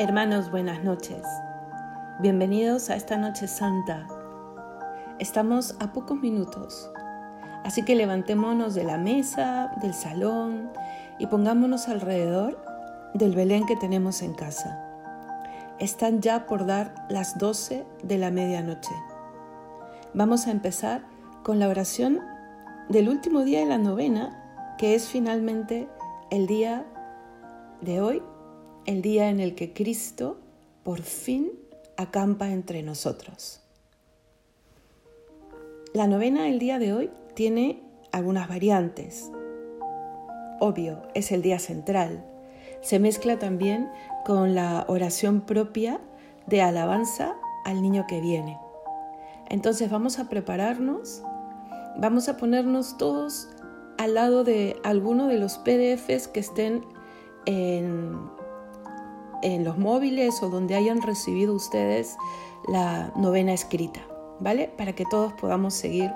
Hermanos, buenas noches. Bienvenidos a esta noche santa. Estamos a pocos minutos, así que levantémonos de la mesa, del salón y pongámonos alrededor del Belén que tenemos en casa. Están ya por dar las 12 de la medianoche. Vamos a empezar con la oración del último día de la novena, que es finalmente el día de hoy el día en el que Cristo por fin acampa entre nosotros. La novena del día de hoy tiene algunas variantes. Obvio, es el día central. Se mezcla también con la oración propia de alabanza al niño que viene. Entonces vamos a prepararnos, vamos a ponernos todos al lado de alguno de los PDFs que estén en en los móviles o donde hayan recibido ustedes la novena escrita, ¿vale? Para que todos podamos seguir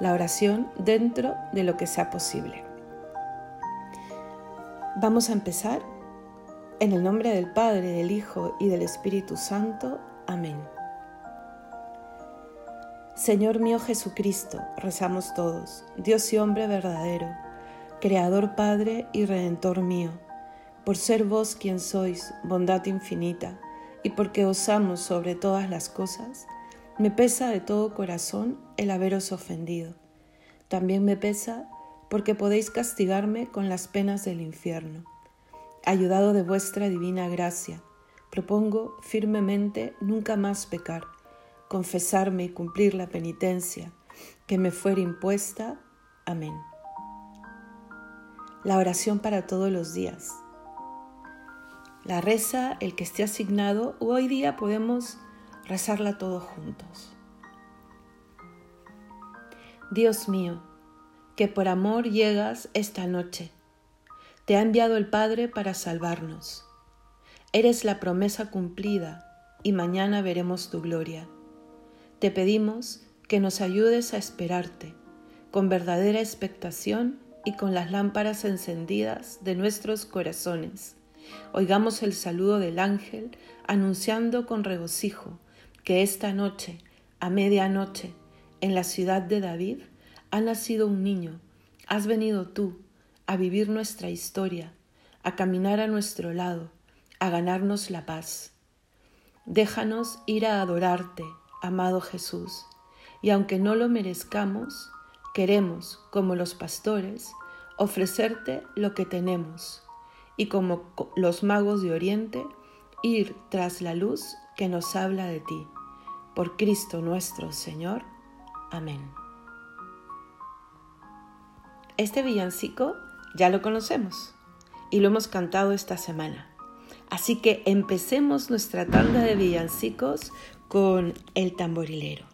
la oración dentro de lo que sea posible. Vamos a empezar en el nombre del Padre, del Hijo y del Espíritu Santo. Amén. Señor mío Jesucristo, rezamos todos, Dios y hombre verdadero, Creador Padre y Redentor mío por ser vos quien sois, bondad infinita, y porque os amo sobre todas las cosas, me pesa de todo corazón el haberos ofendido. También me pesa porque podéis castigarme con las penas del infierno. Ayudado de vuestra divina gracia, propongo firmemente nunca más pecar, confesarme y cumplir la penitencia que me fuera impuesta. Amén. La oración para todos los días. La reza, el que esté asignado, hoy día podemos rezarla todos juntos. Dios mío, que por amor llegas esta noche, te ha enviado el Padre para salvarnos. Eres la promesa cumplida y mañana veremos tu gloria. Te pedimos que nos ayudes a esperarte con verdadera expectación y con las lámparas encendidas de nuestros corazones Oigamos el saludo del ángel anunciando con regocijo que esta noche, a medianoche, en la ciudad de David, ha nacido un niño. Has venido tú a vivir nuestra historia, a caminar a nuestro lado, a ganarnos la paz. Déjanos ir a adorarte, amado Jesús, y aunque no lo merezcamos, queremos, como los pastores, ofrecerte lo que tenemos y como los magos de Oriente, ir tras la luz que nos habla de ti. Por Cristo nuestro Señor. Amén. Este villancico ya lo conocemos y lo hemos cantado esta semana. Así que empecemos nuestra tanda de villancicos con el tamborilero.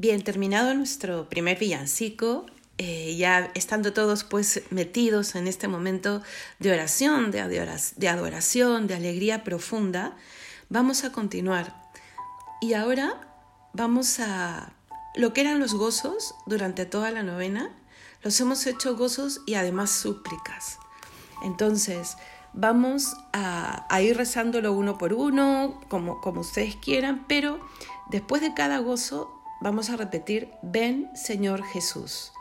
Bien, terminado nuestro primer villancico, eh, ya estando todos pues metidos en este momento de oración, de adoración, de alegría profunda, vamos a continuar. Y ahora vamos a lo que eran los gozos durante toda la novena, los hemos hecho gozos y además súplicas. Entonces, vamos a, ir rezándolo uno por uno, como, como ustedes quieran, pero después de cada gozo vamos a repetir, ven Señor Jesús.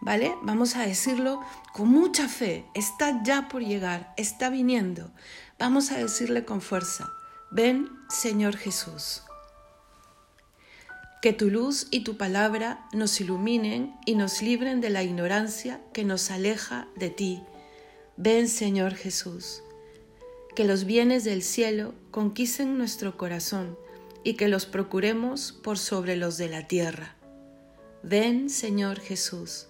¿Vale? Vamos a decirlo con mucha fe, está ya por llegar, está viniendo. Vamos a decirle con fuerza, ven Señor Jesús. Que tu luz y tu palabra nos iluminen y nos libren de la ignorancia que nos aleja de ti. Ven Señor Jesús. Que los bienes del cielo conquisten nuestro corazón y que los procuremos por sobre los de la tierra. Ven Señor Jesús.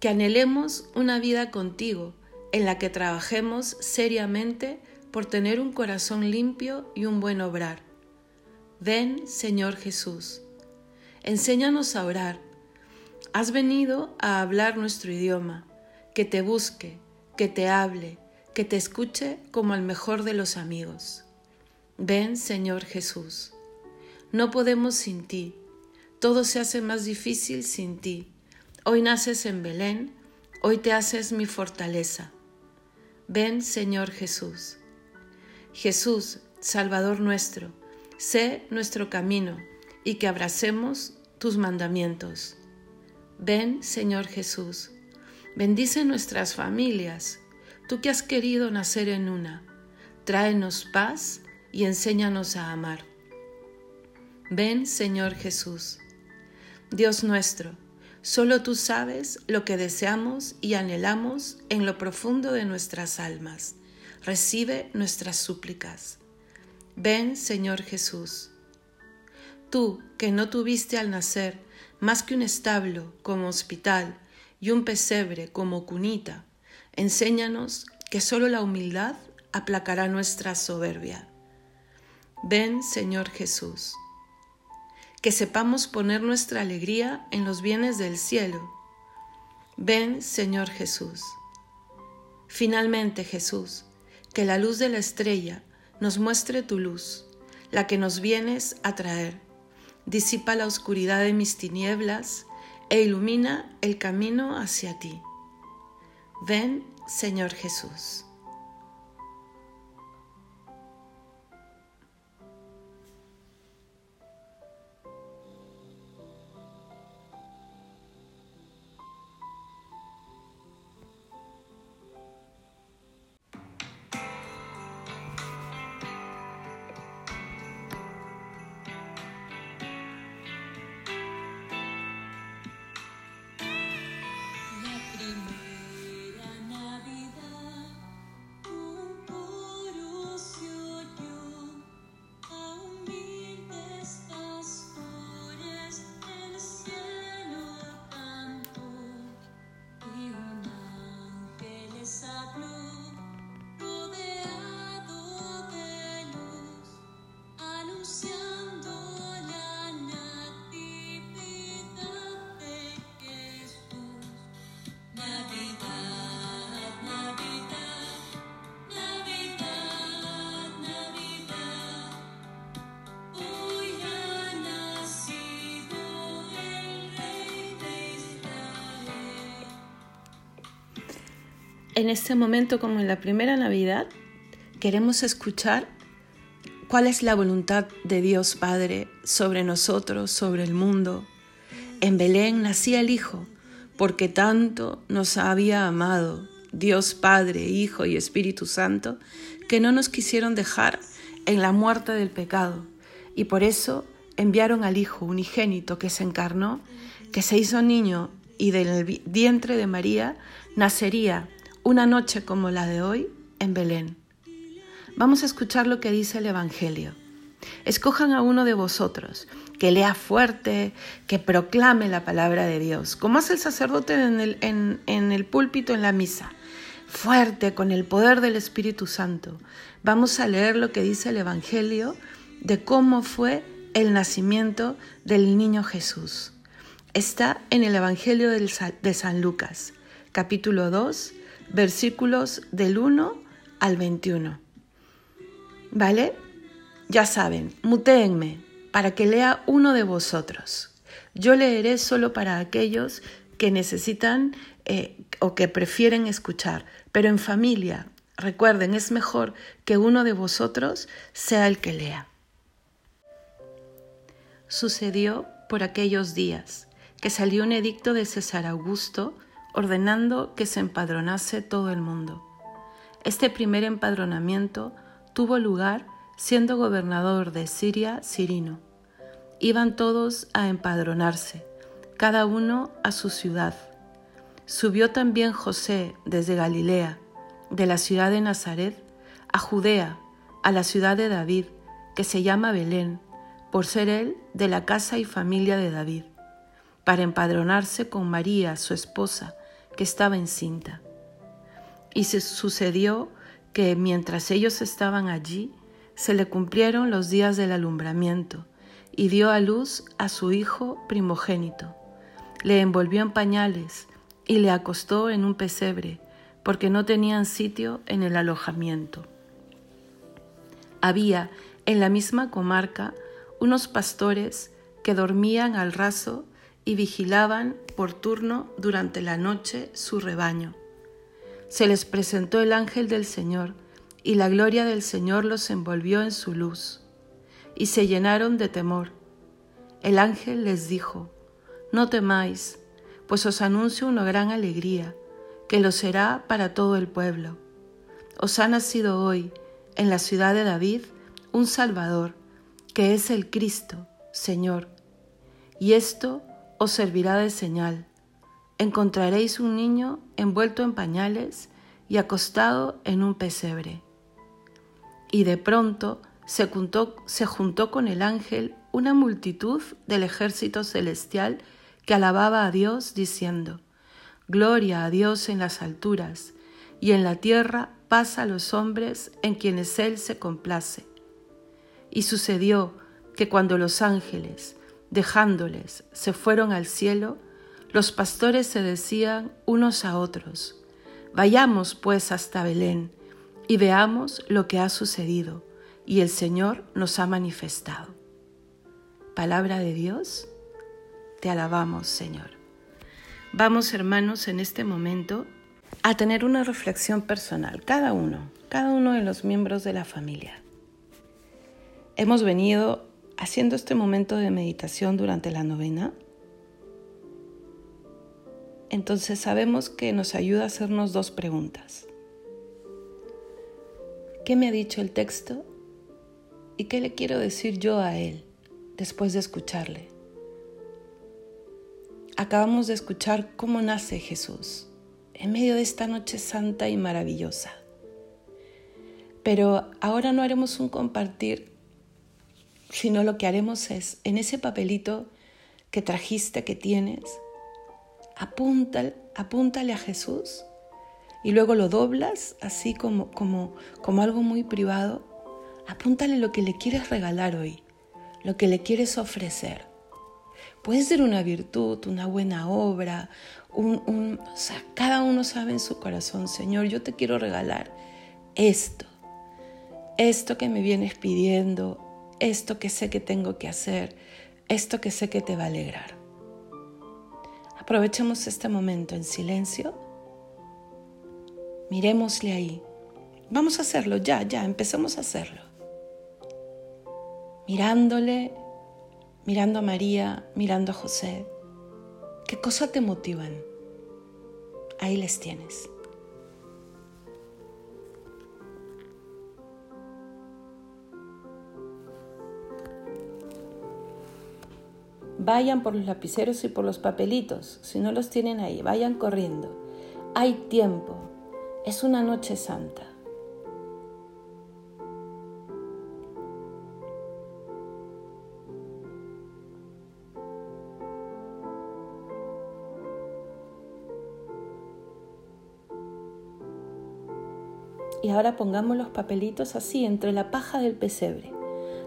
Que anhelemos una vida contigo en la que trabajemos seriamente por tener un corazón limpio y un buen obrar. Ven Señor Jesús Enséñanos a orar. Has venido a hablar nuestro idioma, que te busque, que te hable, que te escuche como al mejor de los amigos. Ven, Señor Jesús. No podemos sin ti. Todo se hace más difícil sin ti. Hoy naces en Belén, hoy te haces mi fortaleza. Ven, Señor Jesús. Jesús, Salvador nuestro, sé nuestro camino y que abracemos tus mandamientos. Ven, Señor Jesús, bendice nuestras familias, tú que has querido nacer en una, tráenos paz y enséñanos a amar. Ven, Señor Jesús. Dios nuestro, solo tú sabes lo que deseamos y anhelamos en lo profundo de nuestras almas. Recibe nuestras súplicas. Ven, Señor Jesús. Tú, que no tuviste al nacer más que un establo como hospital y un pesebre como cunita, enséñanos que solo la humildad aplacará nuestra soberbia. Ven, Señor Jesús. Que sepamos poner nuestra alegría en los bienes del cielo. Ven, Señor Jesús. Finalmente, Jesús, que la luz de la estrella nos muestre tu luz, la que nos vienes a traer disipa la oscuridad de mis tinieblas e ilumina el camino hacia ti. Ven, Señor Jesús. En este momento, como en la primera Navidad, queremos escuchar cuál es la voluntad de Dios Padre sobre nosotros, sobre el mundo. En Belén nacía el Hijo, porque tanto nos había amado Dios Padre, Hijo y Espíritu Santo, que no nos quisieron dejar en la muerte del pecado. Y por eso enviaron al Hijo unigénito que se encarnó, que se hizo niño y del vientre de María nacería una noche como la de hoy en Belén. Vamos a escuchar lo que dice el Evangelio. Escojan a uno de vosotros que lea fuerte, que proclame la palabra de Dios, como hace el sacerdote en el, en el púlpito en la misa, fuerte, con el poder del Espíritu Santo. Vamos a leer lo que dice el Evangelio de cómo fue el nacimiento del niño Jesús. está en el Evangelio de San Lucas, capítulo 2, versículos del 1 al 21. ¿Vale? Ya saben, mutéenme para que lea uno de vosotros. Yo leeré solo para aquellos que necesitan eh, o que prefieren escuchar, pero en familia, recuerden, es mejor que uno de vosotros sea el que lea. Sucedió por aquellos días que salió un edicto de César Augusto ordenando que se empadronase todo el mundo. Este primer empadronamiento tuvo lugar siendo gobernador de Siria Cirino. Iban todos a empadronarse, cada uno a su ciudad. Subió también José desde Galilea, de la ciudad de Nazaret, a Judea, a la ciudad de David, que se llama Belén, por ser él de la casa y familia de David, para empadronarse con María, su esposa, que estaba encinta. Y se sucedió que mientras ellos estaban allí, se le cumplieron los días del alumbramiento, y dio a luz a su hijo primogénito. Le envolvió en pañales y le acostó en un pesebre, porque no tenían sitio en el alojamiento. Había en la misma comarca unos pastores que dormían al raso y vigilaban por turno durante la noche su rebaño se les presentó el ángel del Señor, y la gloria del Señor los envolvió en su luz, y se llenaron de temor. El ángel les dijo, No temáis, pues os anuncio una gran alegría, que lo será para todo el pueblo. Os ha nacido hoy, en la ciudad de David, un Salvador, que es el Cristo, Señor. Y esto os servirá de señal encontraréis un niño envuelto en pañales y acostado en un pesebre. Y de pronto se juntó, con el ángel una multitud del ejército celestial que alababa a Dios diciendo, Gloria a Dios en las alturas, y en la tierra paz a los hombres en quienes Él se complace. Y sucedió que cuando los ángeles, dejándoles, se fueron al cielo, los pastores se decían unos a otros, Vayamos pues hasta Belén y veamos lo que ha sucedido y el Señor nos ha manifestado. Palabra de Dios, te alabamos Señor. Vamos hermanos en este momento a tener una reflexión personal, cada uno, cada uno de los miembros de la familia. Hemos venido haciendo este momento de meditación durante la novena entonces sabemos que nos ayuda a hacernos dos preguntas. ¿Qué me ha dicho el texto? ¿Y qué le quiero decir yo a él después de escucharle? Acabamos de escuchar cómo nace Jesús en medio de esta noche santa y maravillosa. Pero ahora no haremos un compartir, sino lo que haremos es, en ese papelito que trajiste, que tienes, apúntale, apúntale a Jesús y luego lo doblas así como, como, como algo muy privado. Apúntale lo que le quieres regalar hoy, lo que le quieres ofrecer. Puede ser una virtud, una buena obra, un, un, cada uno sabe en su corazón, Señor, yo te quiero regalar esto, esto que me vienes pidiendo, esto que sé que tengo que hacer, esto que sé que te va a alegrar. Aprovechemos este momento en silencio. Miremosle ahí. Vamos a hacerlo ya, ya, empecemos a hacerlo. Mirándole, mirando a María, mirando a José. ¿Qué cosa te motivan? Ahí les tienes. Vayan por los lapiceros y por los papelitos. Si no los tienen ahí, vayan corriendo. Hay tiempo. Es una noche santa. Y ahora pongamos los papelitos así entre la paja del pesebre,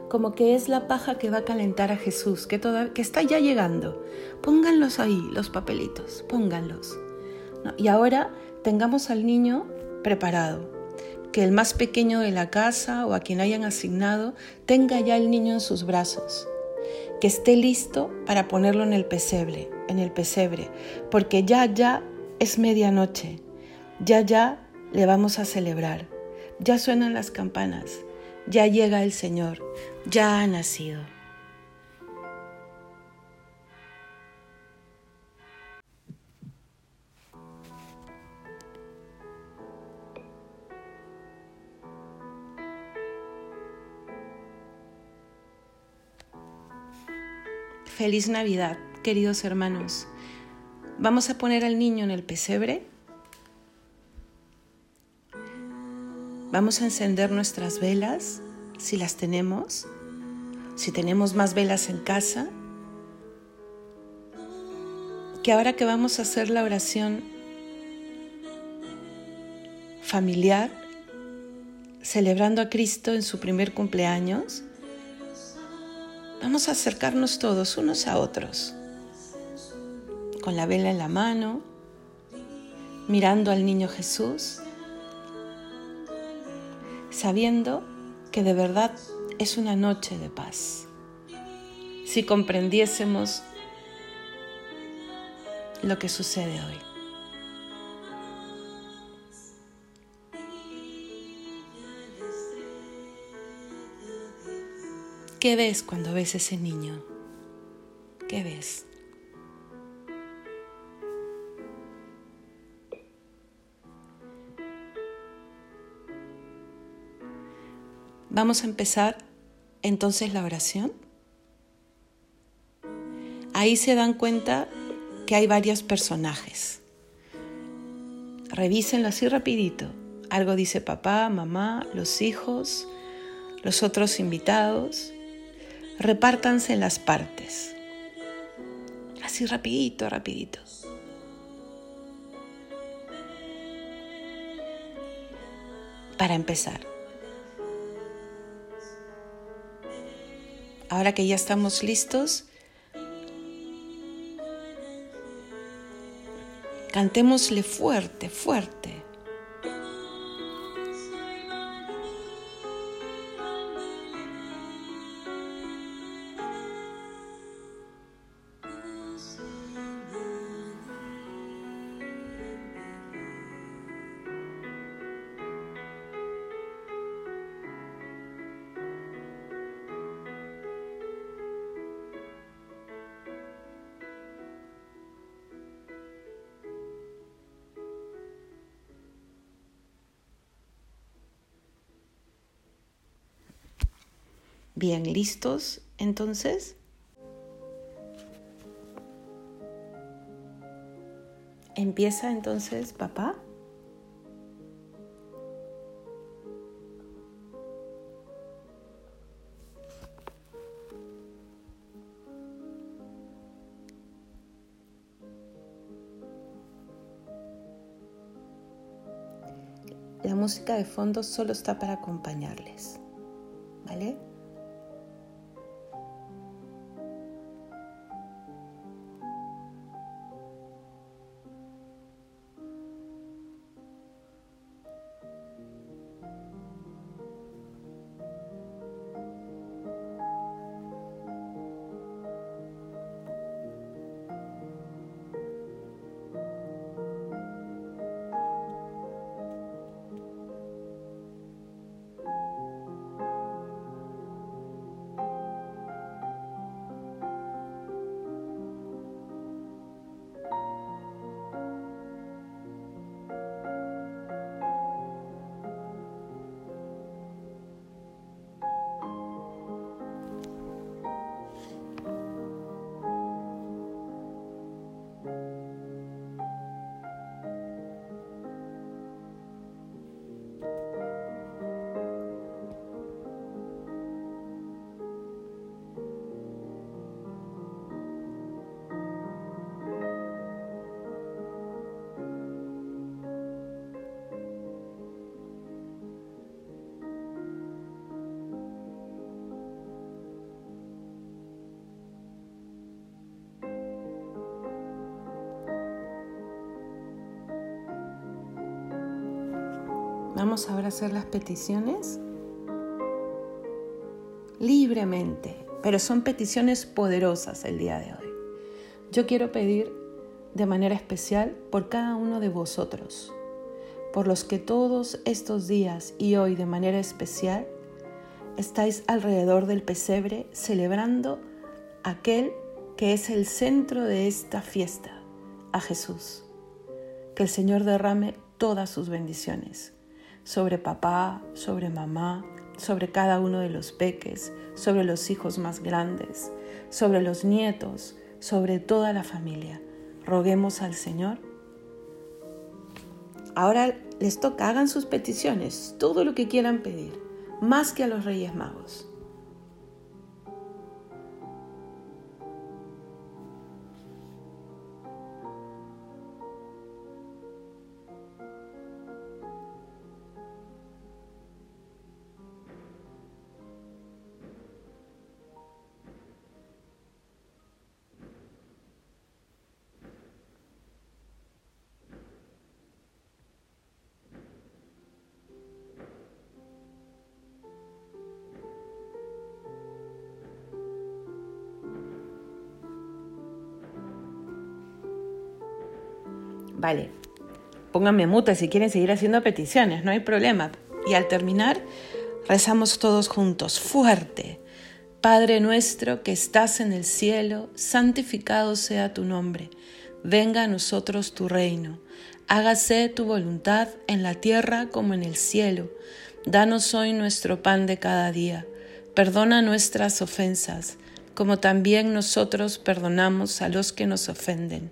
como que es la paja que va a calentar a Jesús, que, que está ya llegando. Pónganlos ahí, los papelitos, pónganlos. Y ahora tengamos al niño preparado, que el más pequeño de la casa o a quien hayan asignado tenga ya el niño en sus brazos, que esté listo para ponerlo en el pesebre, en el pesebre, porque ya ya es medianoche, ya ya le vamos a celebrar, ya suenan las campanas, ya llega el Señor, ya ha nacido. Feliz Navidad, queridos hermanos. Vamos a poner al niño en el pesebre. Vamos a encender nuestras velas, si las tenemos, si tenemos más velas en casa. Que ahora que vamos a hacer la oración familiar, celebrando a Cristo en su primer cumpleaños, Vamos a acercarnos todos unos a otros, con la vela en la mano, mirando al niño Jesús, sabiendo que de verdad es una noche de paz. Si comprendiésemos lo que sucede hoy. ¿Qué ves cuando ves ese niño? ¿Qué ves? Vamos a empezar entonces la oración. Ahí se dan cuenta que hay varios personajes. Revísenlo así rapidito. Algo dice papá, mamá, los hijos, los otros invitados repártanse las partes. Así rapidito, rapidito. Para empezar. Ahora que ya estamos listos, cantémosle fuerte, fuerte. Bien, ¿listos entonces? Empieza entonces, papá. La música de fondo solo está para acompañarles, ¿vale? Vamos ahora a hacer las peticiones libremente, pero son peticiones poderosas el día de hoy. Yo quiero pedir de manera especial por cada uno de vosotros, por los que todos estos días y hoy de manera especial estáis alrededor del pesebre celebrando aquel que es el centro de esta fiesta, a Jesús. Que el Señor derrame todas sus bendiciones sobre papá, sobre mamá, sobre cada uno de los peques, sobre los hijos más grandes, sobre los nietos, sobre toda la familia. Roguemos al Señor. Ahora les toca, hagan sus peticiones, todo lo que quieran pedir, más que a los Reyes Magos. Vale, pónganme muta si quieren seguir haciendo peticiones, no hay problema. Y al terminar, rezamos todos juntos, fuerte. Padre nuestro que estás en el cielo, santificado sea tu nombre. Venga a nosotros tu reino. Hágase tu voluntad en la tierra como en el cielo. Danos hoy nuestro pan de cada día. Perdona nuestras ofensas, como también nosotros perdonamos a los que nos ofenden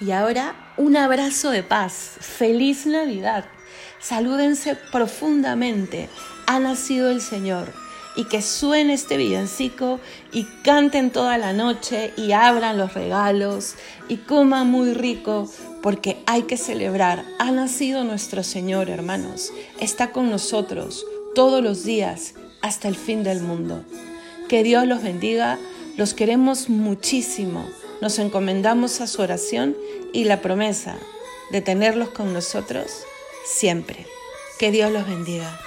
Y ahora un abrazo de paz. Feliz Navidad. Salúdense profundamente. Ha nacido el Señor. Y que suene este villancico y canten toda la noche y abran los regalos y coman muy rico porque hay que celebrar. Ha nacido nuestro Señor, hermanos. Está con nosotros todos los días hasta el fin del mundo. Que Dios los bendiga. Los queremos muchísimo nos encomendamos a su oración y la promesa de tenerlos con nosotros siempre. Que Dios los bendiga.